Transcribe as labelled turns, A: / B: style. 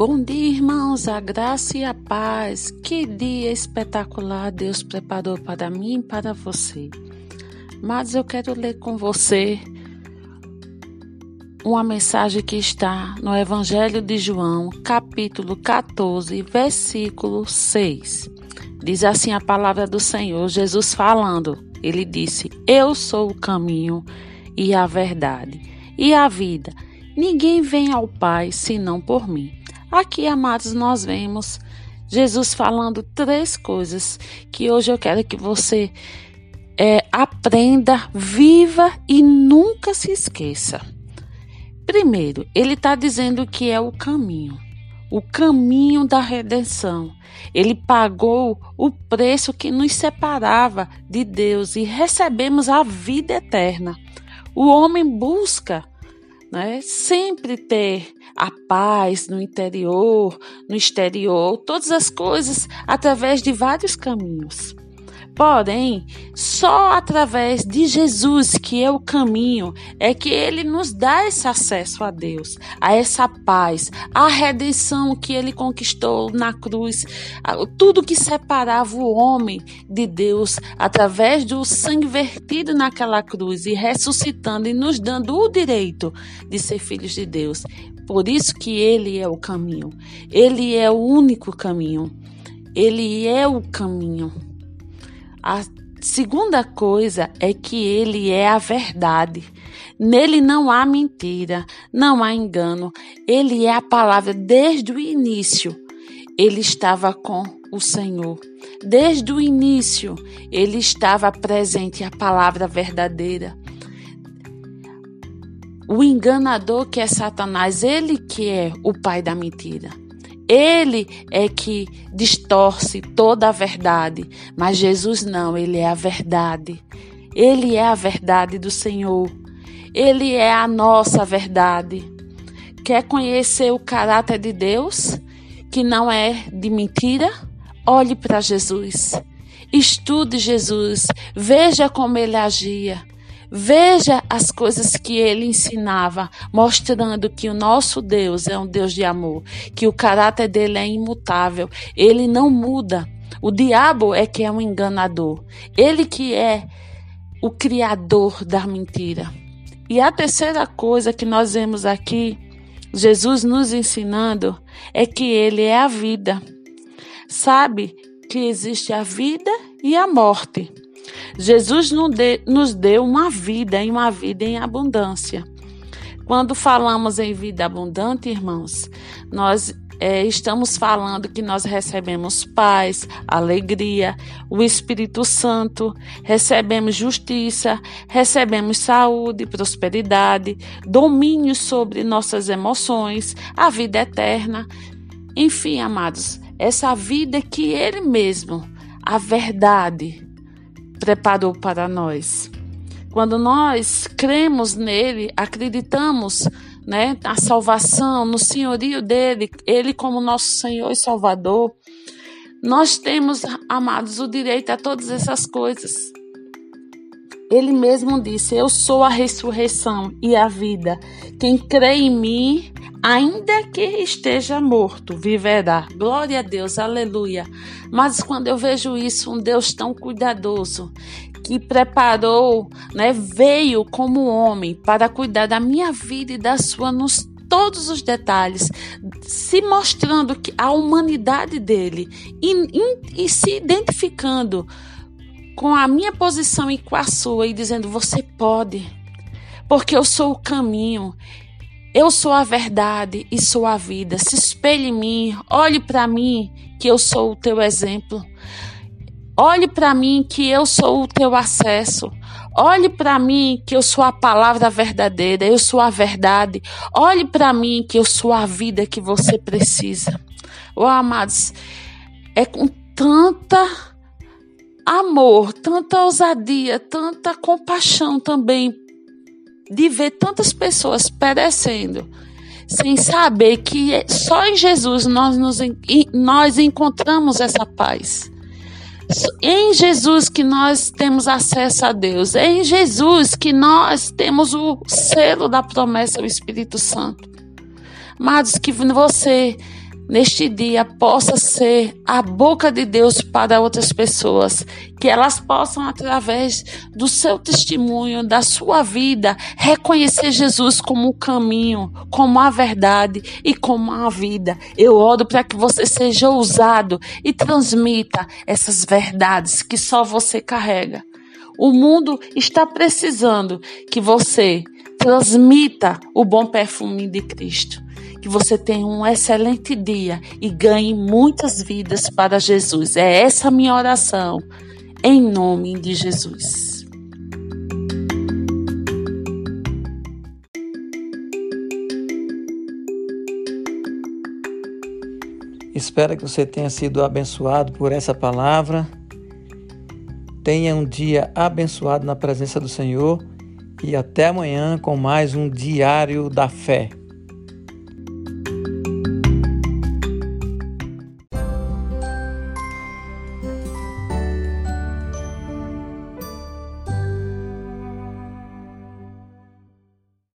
A: Bom dia, irmãos, a graça e a paz. Que dia espetacular Deus preparou para mim e para você. Mas eu quero ler com você uma mensagem que está no Evangelho de João, capítulo 14, versículo 6. Diz assim a palavra do Senhor, Jesus falando. Ele disse: Eu sou o caminho e a verdade e a vida. Ninguém vem ao Pai senão por mim. Aqui, amados, nós vemos Jesus falando três coisas que hoje eu quero que você é, aprenda, viva e nunca se esqueça. Primeiro, ele está dizendo que é o caminho, o caminho da redenção. Ele pagou o preço que nos separava de Deus e recebemos a vida eterna. O homem busca né? Sempre ter a paz no interior, no exterior, todas as coisas através de vários caminhos. Porém, só através de Jesus, que é o caminho, é que ele nos dá esse acesso a Deus, a essa paz, a redenção que ele conquistou na cruz, tudo que separava o homem de Deus através do sangue vertido naquela cruz e ressuscitando e nos dando o direito de ser filhos de Deus. Por isso que ele é o caminho. Ele é o único caminho. Ele é o caminho. A segunda coisa é que ele é a verdade. Nele não há mentira, não há engano. Ele é a palavra desde o início. Ele estava com o Senhor. Desde o início, ele estava presente a palavra verdadeira. O enganador que é Satanás, ele que é o pai da mentira. Ele é que distorce toda a verdade, mas Jesus não, ele é a verdade. Ele é a verdade do Senhor. Ele é a nossa verdade. Quer conhecer o caráter de Deus, que não é de mentira? Olhe para Jesus. Estude Jesus. Veja como ele agia. Veja as coisas que ele ensinava, mostrando que o nosso Deus é um Deus de amor, que o caráter dele é imutável, ele não muda. O diabo é que é um enganador, ele que é o criador da mentira. E a terceira coisa que nós vemos aqui, Jesus nos ensinando, é que ele é a vida. Sabe que existe a vida e a morte. Jesus nos deu uma vida e uma vida em abundância. Quando falamos em vida abundante, irmãos, nós é, estamos falando que nós recebemos paz, alegria, o Espírito Santo, recebemos justiça, recebemos saúde, prosperidade, domínio sobre nossas emoções, a vida eterna. Enfim, amados, essa vida que Ele mesmo, a verdade, preparou para nós. Quando nós cremos nele, acreditamos né, na salvação, no senhorio dele, ele como nosso Senhor e Salvador, nós temos, amados, o direito a todas essas coisas. Ele mesmo disse: Eu sou a ressurreição e a vida. Quem crê em mim, ainda que esteja morto, viverá. Glória a Deus, aleluia. Mas quando eu vejo isso, um Deus tão cuidadoso, que preparou, né, veio como homem para cuidar da minha vida e da sua nos todos os detalhes, se mostrando que a humanidade dele e, e se identificando com a minha posição e com a sua e dizendo: Você pode, porque eu sou o caminho, eu sou a verdade e sou a vida. Se espelhe em mim, olhe para mim, que eu sou o teu exemplo. Olhe para mim, que eu sou o teu acesso. Olhe para mim, que eu sou a palavra verdadeira, eu sou a verdade. Olhe para mim, que eu sou a vida que você precisa. Oh, amados, é com tanta amor, tanta ousadia, tanta compaixão também de ver tantas pessoas perecendo, sem saber que só em Jesus nós, nos, nós encontramos essa paz. Em Jesus que nós temos acesso a Deus. Em Jesus que nós temos o selo da promessa do Espírito Santo. Amados, que você neste dia possa ser a boca de Deus para outras pessoas, que elas possam através do seu testemunho, da sua vida, reconhecer Jesus como o caminho, como a verdade e como a vida. Eu oro para que você seja ousado e transmita essas verdades que só você carrega. O mundo está precisando que você transmita o bom perfume de Cristo. Que você tenha um excelente dia e ganhe muitas vidas para Jesus. É essa a minha oração, em nome de Jesus.
B: Espero que você tenha sido abençoado por essa palavra. Tenha um dia abençoado na presença do Senhor e até amanhã com mais um Diário da Fé.